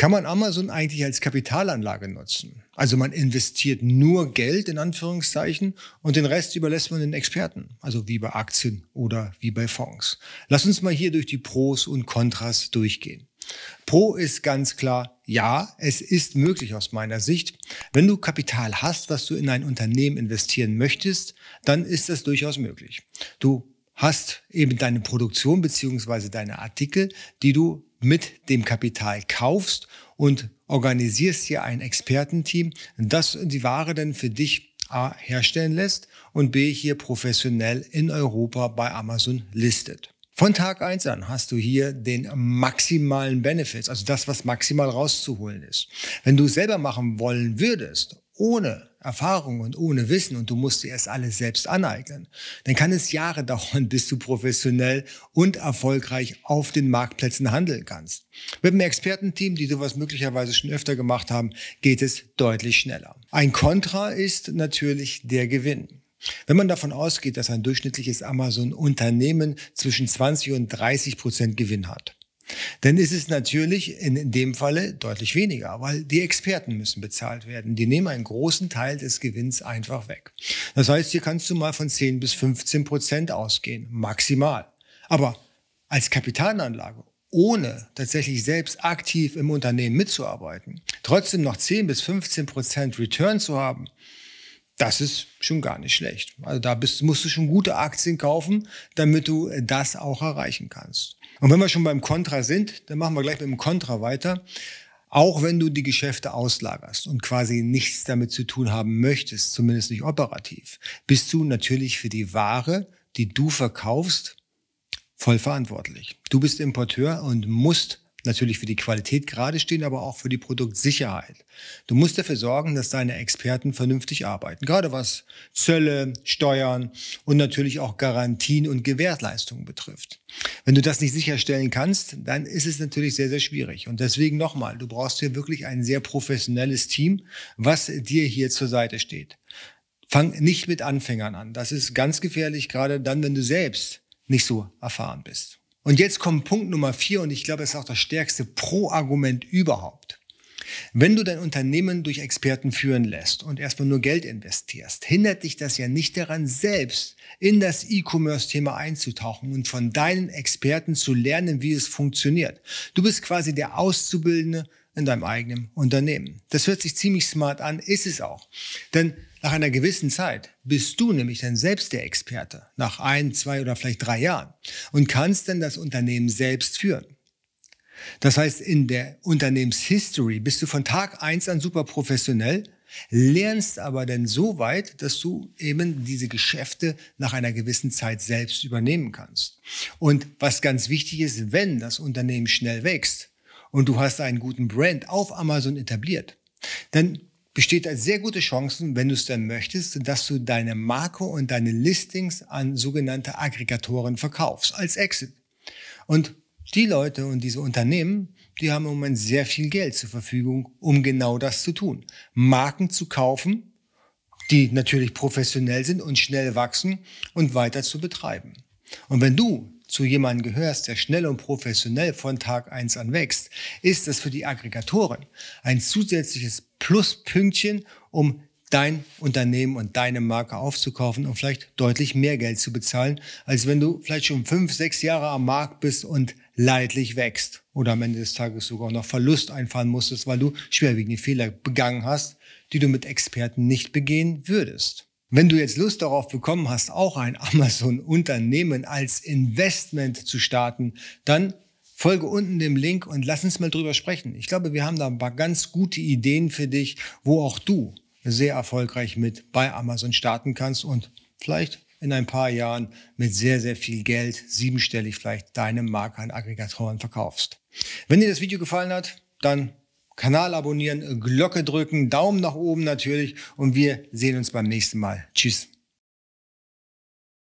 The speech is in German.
Kann man Amazon eigentlich als Kapitalanlage nutzen? Also man investiert nur Geld in Anführungszeichen und den Rest überlässt man den Experten, also wie bei Aktien oder wie bei Fonds. Lass uns mal hier durch die Pros und Kontras durchgehen. Pro ist ganz klar, ja, es ist möglich aus meiner Sicht. Wenn du Kapital hast, was du in ein Unternehmen investieren möchtest, dann ist das durchaus möglich. Du hast eben deine Produktion beziehungsweise deine Artikel, die du mit dem Kapital kaufst und organisierst hier ein Expertenteam, das die Ware dann für dich A herstellen lässt und B hier professionell in Europa bei Amazon listet. Von Tag eins an hast du hier den maximalen Benefits, also das, was maximal rauszuholen ist. Wenn du es selber machen wollen würdest, ohne Erfahrung und ohne Wissen und du musst dir erst alles selbst aneignen, dann kann es Jahre dauern, bis du professionell und erfolgreich auf den Marktplätzen handeln kannst. Mit einem Expertenteam, die sowas möglicherweise schon öfter gemacht haben, geht es deutlich schneller. Ein Kontra ist natürlich der Gewinn. Wenn man davon ausgeht, dass ein durchschnittliches Amazon-Unternehmen zwischen 20 und 30 Prozent Gewinn hat, dann ist es natürlich in dem Falle deutlich weniger, weil die Experten müssen bezahlt werden. Die nehmen einen großen Teil des Gewinns einfach weg. Das heißt, hier kannst du mal von 10 bis 15 Prozent ausgehen, maximal. Aber als Kapitalanlage, ohne tatsächlich selbst aktiv im Unternehmen mitzuarbeiten, trotzdem noch 10 bis 15 Prozent Return zu haben, das ist schon gar nicht schlecht. Also da bist, musst du schon gute Aktien kaufen, damit du das auch erreichen kannst. Und wenn wir schon beim Kontra sind, dann machen wir gleich mit dem Kontra weiter. Auch wenn du die Geschäfte auslagerst und quasi nichts damit zu tun haben möchtest, zumindest nicht operativ, bist du natürlich für die Ware, die du verkaufst, voll verantwortlich. Du bist Importeur und musst natürlich für die Qualität gerade stehen, aber auch für die Produktsicherheit. Du musst dafür sorgen, dass deine Experten vernünftig arbeiten, gerade was Zölle, Steuern und natürlich auch Garantien und Gewährleistungen betrifft. Wenn du das nicht sicherstellen kannst, dann ist es natürlich sehr, sehr schwierig. Und deswegen nochmal, du brauchst hier wirklich ein sehr professionelles Team, was dir hier zur Seite steht. Fang nicht mit Anfängern an. Das ist ganz gefährlich, gerade dann, wenn du selbst nicht so erfahren bist. Und jetzt kommt Punkt Nummer vier und ich glaube, es ist auch das stärkste Pro-Argument überhaupt. Wenn du dein Unternehmen durch Experten führen lässt und erstmal nur Geld investierst, hindert dich das ja nicht daran, selbst in das E-Commerce-Thema einzutauchen und von deinen Experten zu lernen, wie es funktioniert. Du bist quasi der Auszubildende in deinem eigenen Unternehmen. Das hört sich ziemlich smart an, ist es auch. Denn nach einer gewissen Zeit bist du nämlich dann selbst der Experte, nach ein, zwei oder vielleicht drei Jahren, und kannst dann das Unternehmen selbst führen. Das heißt, in der Unternehmenshistory bist du von Tag eins an super professionell, lernst aber dann so weit, dass du eben diese Geschäfte nach einer gewissen Zeit selbst übernehmen kannst. Und was ganz wichtig ist, wenn das Unternehmen schnell wächst und du hast einen guten Brand auf Amazon etabliert, dann besteht als sehr gute Chancen, wenn du es dann möchtest, dass du deine Marke und deine Listings an sogenannte Aggregatoren verkaufst, als Exit. Und die Leute und diese Unternehmen, die haben im Moment sehr viel Geld zur Verfügung, um genau das zu tun. Marken zu kaufen, die natürlich professionell sind und schnell wachsen und weiter zu betreiben. Und wenn du zu jemandem gehörst, der schnell und professionell von Tag eins an wächst, ist das für die Aggregatoren ein zusätzliches Pluspünktchen, um dein Unternehmen und deine Marke aufzukaufen und vielleicht deutlich mehr Geld zu bezahlen, als wenn du vielleicht schon fünf, sechs Jahre am Markt bist und leidlich wächst oder am Ende des Tages sogar noch Verlust einfahren musstest, weil du schwerwiegende Fehler begangen hast, die du mit Experten nicht begehen würdest. Wenn du jetzt Lust darauf bekommen hast, auch ein Amazon-Unternehmen als Investment zu starten, dann folge unten dem Link und lass uns mal drüber sprechen. Ich glaube, wir haben da ein paar ganz gute Ideen für dich, wo auch du sehr erfolgreich mit bei Amazon starten kannst und vielleicht in ein paar Jahren mit sehr, sehr viel Geld, siebenstellig vielleicht, deine Marke an Aggregatoren verkaufst. Wenn dir das Video gefallen hat, dann Kanal abonnieren, Glocke drücken, Daumen nach oben natürlich und wir sehen uns beim nächsten Mal. Tschüss.